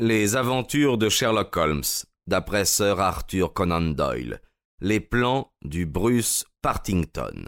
Les aventures de Sherlock Holmes, d'après Sir Arthur Conan Doyle. Les plans du Bruce Partington.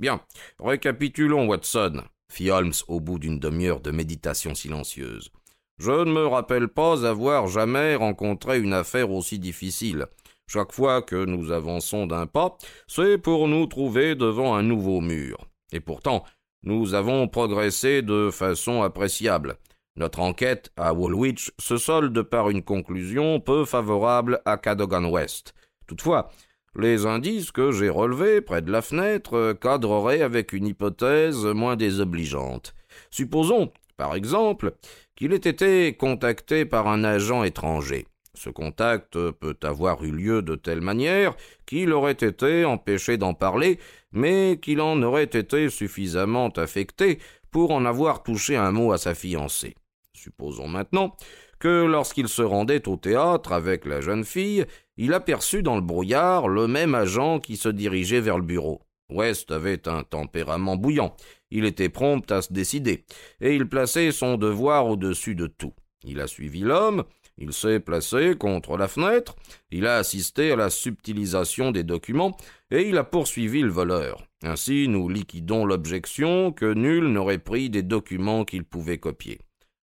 Bien, récapitulons, Watson, fit Holmes au bout d'une demi-heure de méditation silencieuse. Je ne me rappelle pas avoir jamais rencontré une affaire aussi difficile. Chaque fois que nous avançons d'un pas, c'est pour nous trouver devant un nouveau mur. Et pourtant, nous avons progressé de façon appréciable. Notre enquête à Woolwich se solde par une conclusion peu favorable à Cadogan West. Toutefois, les indices que j'ai relevés près de la fenêtre cadreraient avec une hypothèse moins désobligeante. Supposons, par exemple, qu'il ait été contacté par un agent étranger. Ce contact peut avoir eu lieu de telle manière qu'il aurait été empêché d'en parler, mais qu'il en aurait été suffisamment affecté pour en avoir touché un mot à sa fiancée. Supposons maintenant que lorsqu'il se rendait au théâtre avec la jeune fille, il aperçut dans le brouillard le même agent qui se dirigeait vers le bureau. West avait un tempérament bouillant. Il était prompt à se décider, et il plaçait son devoir au-dessus de tout. Il a suivi l'homme, il s'est placé contre la fenêtre, il a assisté à la subtilisation des documents, et il a poursuivi le voleur. Ainsi nous liquidons l'objection que nul n'aurait pris des documents qu'il pouvait copier.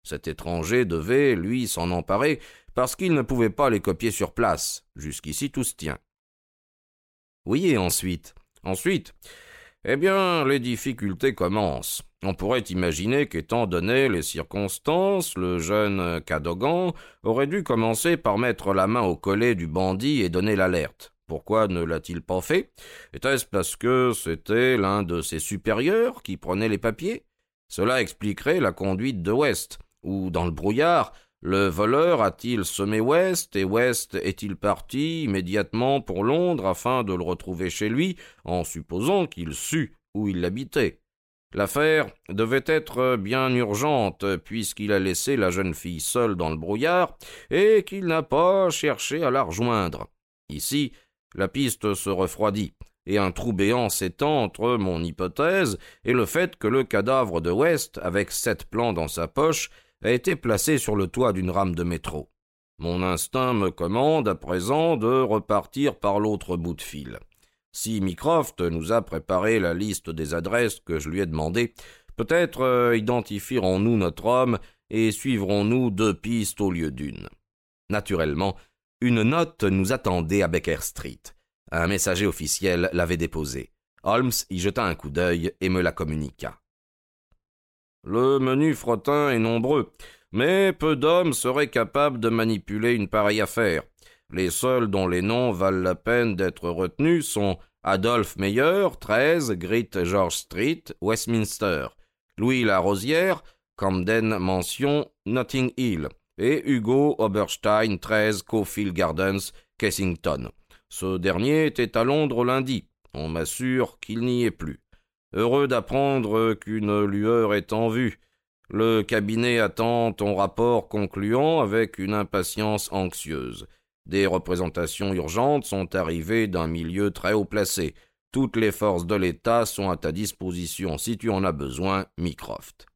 Cet étranger devait, lui, s'en emparer, parce qu'il ne pouvait pas les copier sur place. Jusqu'ici tout se tient. Oui, et ensuite? Ensuite, eh bien, les difficultés commencent. On pourrait imaginer qu'étant donné les circonstances, le jeune Cadogan aurait dû commencer par mettre la main au collet du bandit et donner l'alerte. Pourquoi ne l'a-t-il pas fait? Était-ce parce que c'était l'un de ses supérieurs qui prenait les papiers? Cela expliquerait la conduite de West, ou dans le brouillard, le voleur a-t-il semé West et West est-il parti immédiatement pour Londres afin de le retrouver chez lui, en supposant qu'il sût où il habitait L'affaire devait être bien urgente, puisqu'il a laissé la jeune fille seule dans le brouillard et qu'il n'a pas cherché à la rejoindre. Ici, la piste se refroidit, et un trou béant s'étend entre mon hypothèse et le fait que le cadavre de West, avec sept plans dans sa poche, a été placé sur le toit d'une rame de métro. Mon instinct me commande à présent de repartir par l'autre bout de fil. Si Mycroft nous a préparé la liste des adresses que je lui ai demandées, peut-être euh, identifierons-nous notre homme et suivrons-nous deux pistes au lieu d'une. Naturellement, une note nous attendait à Baker Street. Un messager officiel l'avait déposée. Holmes y jeta un coup d'œil et me la communiqua. Le menu frottin est nombreux, mais peu d'hommes seraient capables de manipuler une pareille affaire. Les seuls dont les noms valent la peine d'être retenus sont Adolphe Meyer, 13, Great George Street, Westminster, Louis Larosière, Camden Mansion, Notting Hill, et Hugo Oberstein, 13, Caulfield Gardens, Kensington. Ce dernier était à Londres lundi. On m'assure qu'il n'y est plus heureux d'apprendre qu'une lueur est en vue. Le cabinet attend ton rapport concluant avec une impatience anxieuse. Des représentations urgentes sont arrivées d'un milieu très haut placé. Toutes les forces de l'État sont à ta disposition si tu en as besoin, Mycroft.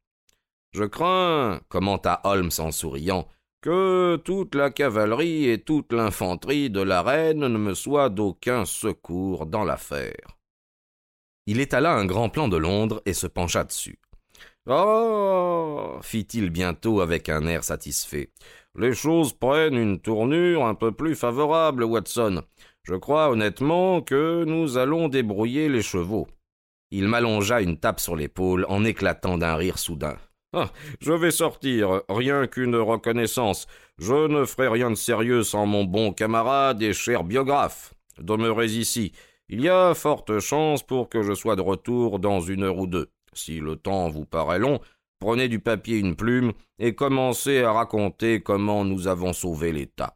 Je crains, commenta Holmes en souriant, que toute la cavalerie et toute l'infanterie de la reine ne me soient d'aucun secours dans l'affaire. Il étala un grand plan de Londres et se pencha dessus. Oh fit-il bientôt avec un air satisfait. Les choses prennent une tournure un peu plus favorable, Watson. Je crois honnêtement que nous allons débrouiller les chevaux. Il m'allongea une tape sur l'épaule en éclatant d'un rire soudain. Ah, je vais sortir, rien qu'une reconnaissance. Je ne ferai rien de sérieux sans mon bon camarade et cher biographe. Demeurez ici. Il y a forte chance pour que je sois de retour dans une heure ou deux. Si le temps vous paraît long, prenez du papier une plume et commencez à raconter comment nous avons sauvé l'État.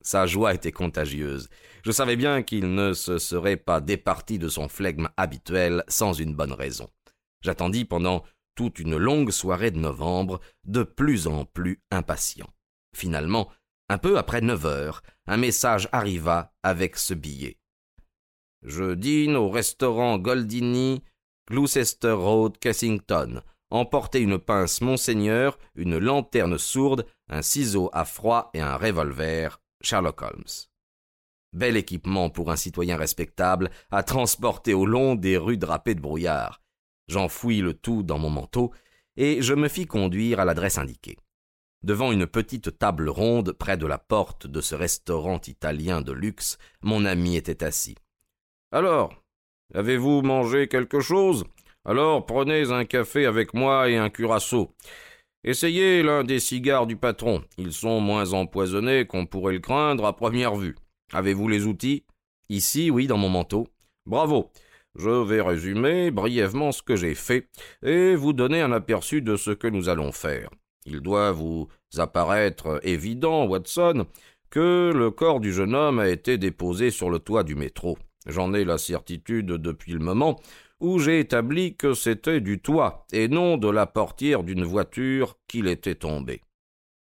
Sa joie était contagieuse. Je savais bien qu'il ne se serait pas départi de son flegme habituel sans une bonne raison. J'attendis pendant toute une longue soirée de novembre, de plus en plus impatient. Finalement, Un peu après neuf heures, un message arriva avec ce billet. Je dîne au restaurant Goldini, Gloucester Road, Kensington. Emportez une pince Monseigneur, une lanterne sourde, un ciseau à froid et un revolver. Sherlock Holmes. Bel équipement pour un citoyen respectable à transporter au long des rues drapées de brouillard. J'enfouis le tout dans mon manteau et je me fis conduire à l'adresse indiquée. Devant une petite table ronde près de la porte de ce restaurant italien de luxe, mon ami était assis. Alors, avez-vous mangé quelque chose? Alors prenez un café avec moi et un curaçao. Essayez l'un des cigares du patron. Ils sont moins empoisonnés qu'on pourrait le craindre à première vue. Avez-vous les outils? Ici, oui, dans mon manteau. Bravo. Je vais résumer brièvement ce que j'ai fait et vous donner un aperçu de ce que nous allons faire. Il doit vous apparaître évident, Watson, que le corps du jeune homme a été déposé sur le toit du métro. J'en ai la certitude depuis le moment où j'ai établi que c'était du toit et non de la portière d'une voiture qu'il était tombé.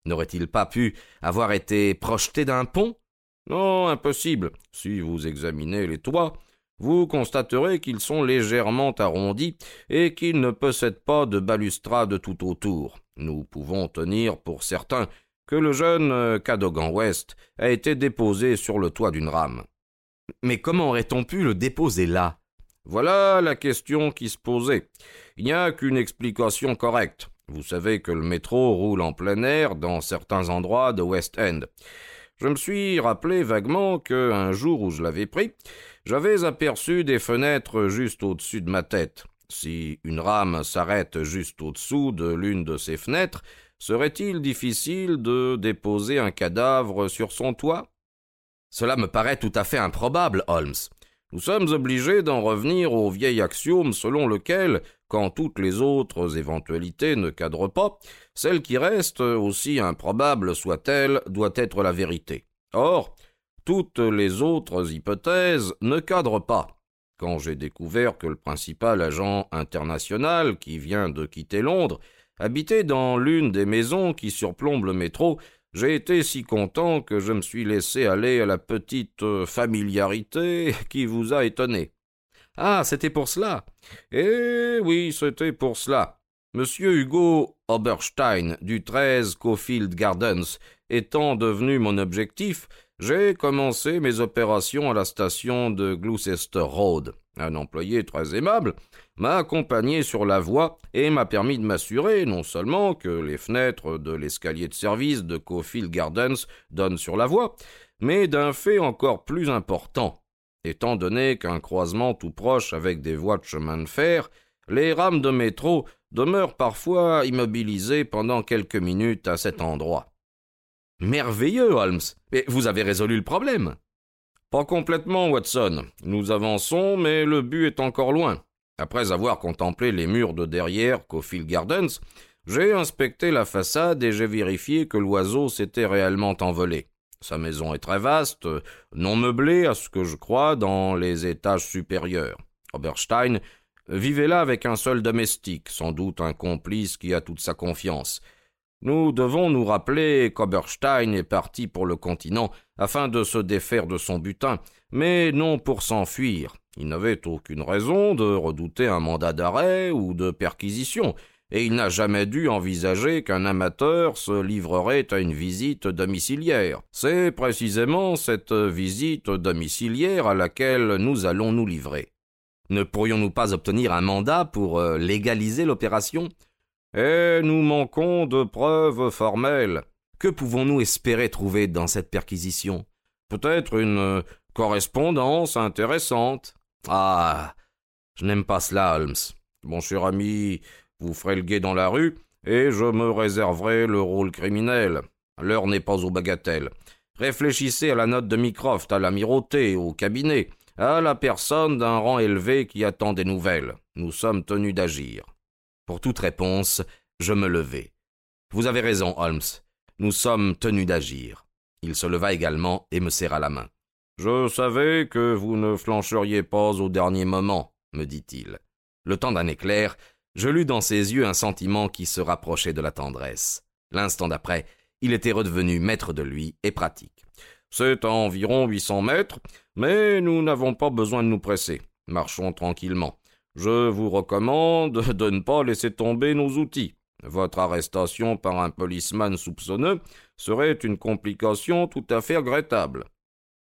N'aurait-il pas pu avoir été projeté d'un pont? Non, impossible. Si vous examinez les toits, vous constaterez qu'ils sont légèrement arrondis et qu'ils ne possèdent pas de balustrade tout autour. Nous pouvons tenir pour certain que le jeune Cadogan West a été déposé sur le toit d'une rame. Mais comment aurait-on pu le déposer là? Voilà la question qui se posait. Il n'y a qu'une explication correcte. Vous savez que le métro roule en plein air dans certains endroits de West End. Je me suis rappelé vaguement que, un jour où je l'avais pris, j'avais aperçu des fenêtres juste au-dessus de ma tête. Si une rame s'arrête juste au-dessous de l'une de ces fenêtres, serait-il difficile de déposer un cadavre sur son toit? Cela me paraît tout à fait improbable, Holmes. Nous sommes obligés d'en revenir au vieil axiome selon lequel, quand toutes les autres éventualités ne cadrent pas, celle qui reste, aussi improbable soit-elle, doit être la vérité. Or, toutes les autres hypothèses ne cadrent pas. Quand j'ai découvert que le principal agent international qui vient de quitter Londres habitait dans l'une des maisons qui surplombent le métro, j'ai été si content que je me suis laissé aller à la petite euh, familiarité qui vous a étonné. Ah, c'était pour cela. Eh oui, c'était pour cela. Monsieur Hugo Oberstein du 13 Cofield Gardens étant devenu mon objectif, j'ai commencé mes opérations à la station de Gloucester Road. Un employé très aimable m'a accompagné sur la voie et m'a permis de m'assurer non seulement que les fenêtres de l'escalier de service de Cofield Gardens donnent sur la voie, mais d'un fait encore plus important. Étant donné qu'un croisement tout proche avec des voies de chemin de fer, les rames de métro demeurent parfois immobilisées pendant quelques minutes à cet endroit. Merveilleux, Holmes. Et vous avez résolu le problème. Pas complètement, Watson. Nous avançons, mais le but est encore loin. Après avoir contemplé les murs de derrière Cofield Gardens, j'ai inspecté la façade et j'ai vérifié que l'oiseau s'était réellement envolé. Sa maison est très vaste, non meublée à ce que je crois dans les étages supérieurs. Oberstein vivait là avec un seul domestique, sans doute un complice qui a toute sa confiance. Nous devons nous rappeler qu'Oberstein est parti pour le continent afin de se défaire de son butin, mais non pour s'enfuir. Il n'avait aucune raison de redouter un mandat d'arrêt ou de perquisition, et il n'a jamais dû envisager qu'un amateur se livrerait à une visite domiciliaire. C'est précisément cette visite domiciliaire à laquelle nous allons nous livrer. Ne pourrions-nous pas obtenir un mandat pour euh, légaliser l'opération? Et nous manquons de preuves formelles. Que pouvons-nous espérer trouver dans cette perquisition? Peut-être une correspondance intéressante. Ah. Je n'aime pas cela, Holmes. Mon cher ami, vous ferez le guet dans la rue, et je me réserverai le rôle criminel. L'heure n'est pas aux bagatelles. Réfléchissez à la note de Mycroft, à l'amirauté, au cabinet, à la personne d'un rang élevé qui attend des nouvelles. Nous sommes tenus d'agir. Pour toute réponse, je me levai. Vous avez raison, Holmes. Nous sommes tenus d'agir. Il se leva également et me serra la main. Je savais que vous ne flancheriez pas au dernier moment, me dit-il. Le temps d'un éclair, je lus dans ses yeux un sentiment qui se rapprochait de la tendresse. L'instant d'après, il était redevenu maître de lui et pratique. C'est à environ huit cents mètres, mais nous n'avons pas besoin de nous presser. Marchons tranquillement. Je vous recommande de ne pas laisser tomber nos outils. Votre arrestation par un policeman soupçonneux serait une complication tout à fait regrettable.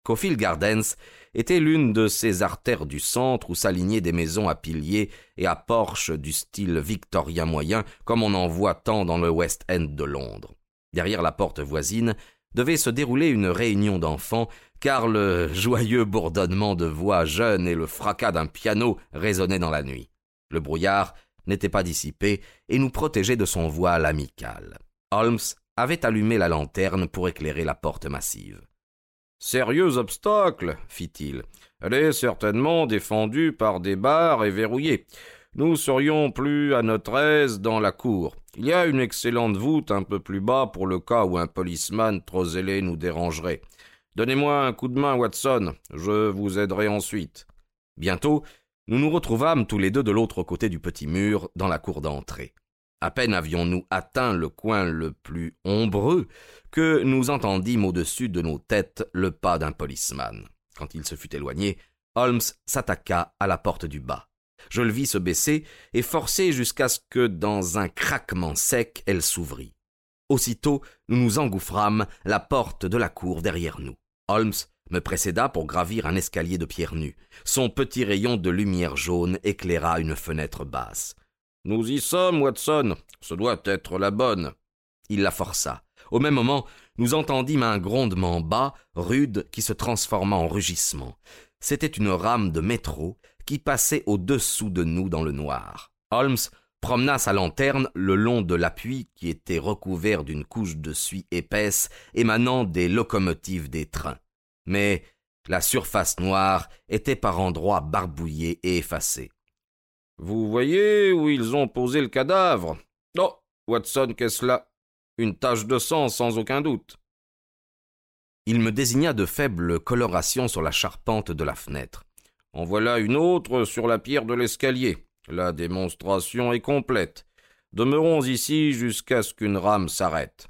Cofield Gardens était l'une de ces artères du centre où s'alignaient des maisons à piliers et à porches du style victorien moyen, comme on en voit tant dans le West End de Londres. Derrière la porte voisine devait se dérouler une réunion d'enfants, car le joyeux bourdonnement de voix jeunes et le fracas d'un piano résonnaient dans la nuit. Le brouillard n'était pas dissipé et nous protégeait de son voile amical. Holmes avait allumé la lanterne pour éclairer la porte massive. Sérieux obstacle, fit-il. Elle est certainement défendue par des barres et verrouillée. Nous serions plus à notre aise dans la cour. Il y a une excellente voûte un peu plus bas pour le cas où un policeman trop zélé nous dérangerait. Donnez-moi un coup de main, Watson. Je vous aiderai ensuite. Bientôt, nous nous retrouvâmes tous les deux de l'autre côté du petit mur, dans la cour d'entrée. À peine avions-nous atteint le coin le plus ombreux que nous entendîmes au-dessus de nos têtes le pas d'un policeman. Quand il se fut éloigné, Holmes s'attaqua à la porte du bas. Je le vis se baisser et forcer jusqu'à ce que, dans un craquement sec, elle s'ouvrît. Aussitôt, nous nous engouffrâmes, la porte de la cour derrière nous. Holmes me précéda pour gravir un escalier de pierre nue. Son petit rayon de lumière jaune éclaira une fenêtre basse. Nous y sommes, Watson. Ce doit être la bonne. Il la força. Au même moment, nous entendîmes un grondement bas, rude, qui se transforma en rugissement. C'était une rame de métro qui passait au-dessous de nous dans le noir. Holmes promena sa lanterne le long de l'appui qui était recouvert d'une couche de suie épaisse émanant des locomotives des trains. Mais la surface noire était par endroits barbouillée et effacée. Vous voyez où ils ont posé le cadavre? Oh, Watson, qu'est-ce là Une tache de sang, sans aucun doute. Il me désigna de faibles colorations sur la charpente de la fenêtre. En voilà une autre sur la pierre de l'escalier. La démonstration est complète. Demeurons ici jusqu'à ce qu'une rame s'arrête.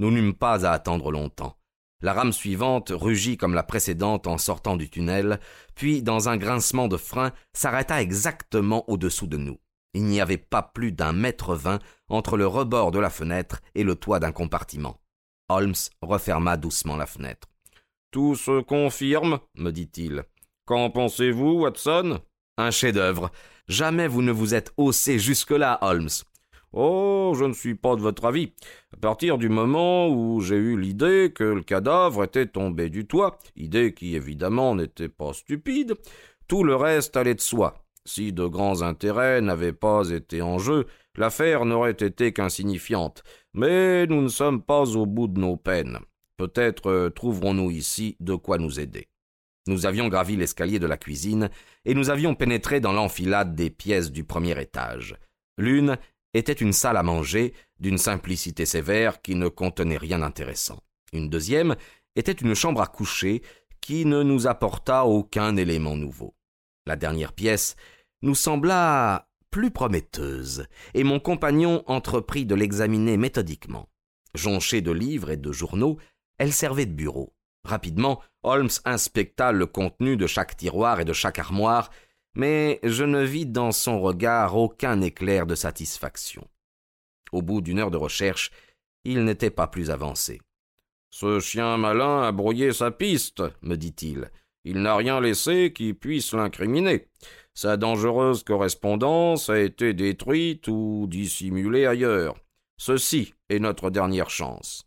Nous n'eûmes pas à attendre longtemps. La rame suivante rugit comme la précédente en sortant du tunnel, puis, dans un grincement de frein, s'arrêta exactement au-dessous de nous. Il n'y avait pas plus d'un mètre vingt entre le rebord de la fenêtre et le toit d'un compartiment. Holmes referma doucement la fenêtre. Tout se confirme, me dit-il. Qu'en pensez-vous, Watson? Un chef-d'œuvre. Jamais vous ne vous êtes haussé jusque-là, Holmes. Oh, je ne suis pas de votre avis. À partir du moment où j'ai eu l'idée que le cadavre était tombé du toit, idée qui évidemment n'était pas stupide, tout le reste allait de soi. Si de grands intérêts n'avaient pas été en jeu, l'affaire n'aurait été qu'insignifiante. Mais nous ne sommes pas au bout de nos peines. Peut-être euh, trouverons-nous ici de quoi nous aider. Nous avions gravi l'escalier de la cuisine et nous avions pénétré dans l'enfilade des pièces du premier étage. L'une était une salle à manger d'une simplicité sévère qui ne contenait rien d'intéressant. Une deuxième était une chambre à coucher qui ne nous apporta aucun élément nouveau. La dernière pièce nous sembla plus prometteuse, et mon compagnon entreprit de l'examiner méthodiquement. Jonchée de livres et de journaux, elle servait de bureau. Rapidement, Holmes inspecta le contenu de chaque tiroir et de chaque armoire, mais je ne vis dans son regard aucun éclair de satisfaction. Au bout d'une heure de recherche, il n'était pas plus avancé. Ce chien malin a brouillé sa piste, me dit-il. Il n'a rien laissé qui puisse l'incriminer. Sa dangereuse correspondance a été détruite ou dissimulée ailleurs. Ceci est notre dernière chance.